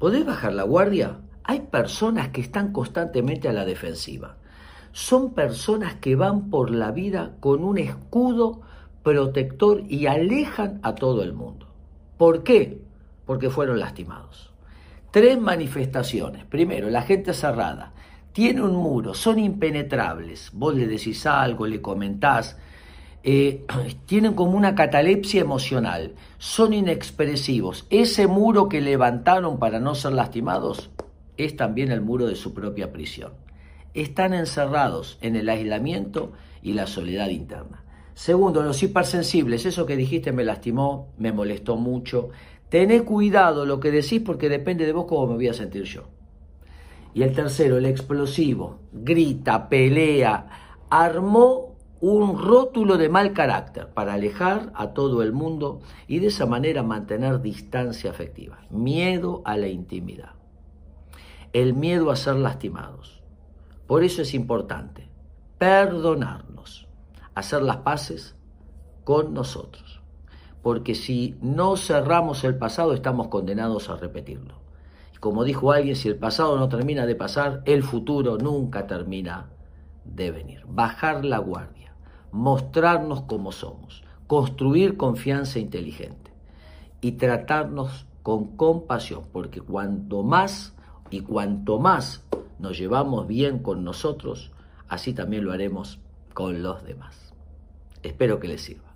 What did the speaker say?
¿Podés bajar la guardia? Hay personas que están constantemente a la defensiva. Son personas que van por la vida con un escudo protector y alejan a todo el mundo. ¿Por qué? Porque fueron lastimados. Tres manifestaciones. Primero, la gente cerrada. Tiene un muro, son impenetrables. Vos le decís algo, le comentás. Eh, tienen como una catalepsia emocional. Son inexpresivos. Ese muro que levantaron para no ser lastimados es también el muro de su propia prisión. Están encerrados en el aislamiento y la soledad interna. Segundo, los hipersensibles, eso que dijiste me lastimó, me molestó mucho. Tené cuidado lo que decís porque depende de vos cómo me voy a sentir yo. Y el tercero, el explosivo, grita, pelea, armó un rótulo de mal carácter para alejar a todo el mundo y de esa manera mantener distancia afectiva. Miedo a la intimidad. El miedo a ser lastimados. Por eso es importante perdonarnos, hacer las paces con nosotros. Porque si no cerramos el pasado, estamos condenados a repetirlo. Y como dijo alguien, si el pasado no termina de pasar, el futuro nunca termina de venir. Bajar la guardia, mostrarnos como somos, construir confianza inteligente y tratarnos con compasión, porque cuanto más y cuanto más nos llevamos bien con nosotros, así también lo haremos con los demás. Espero que les sirva.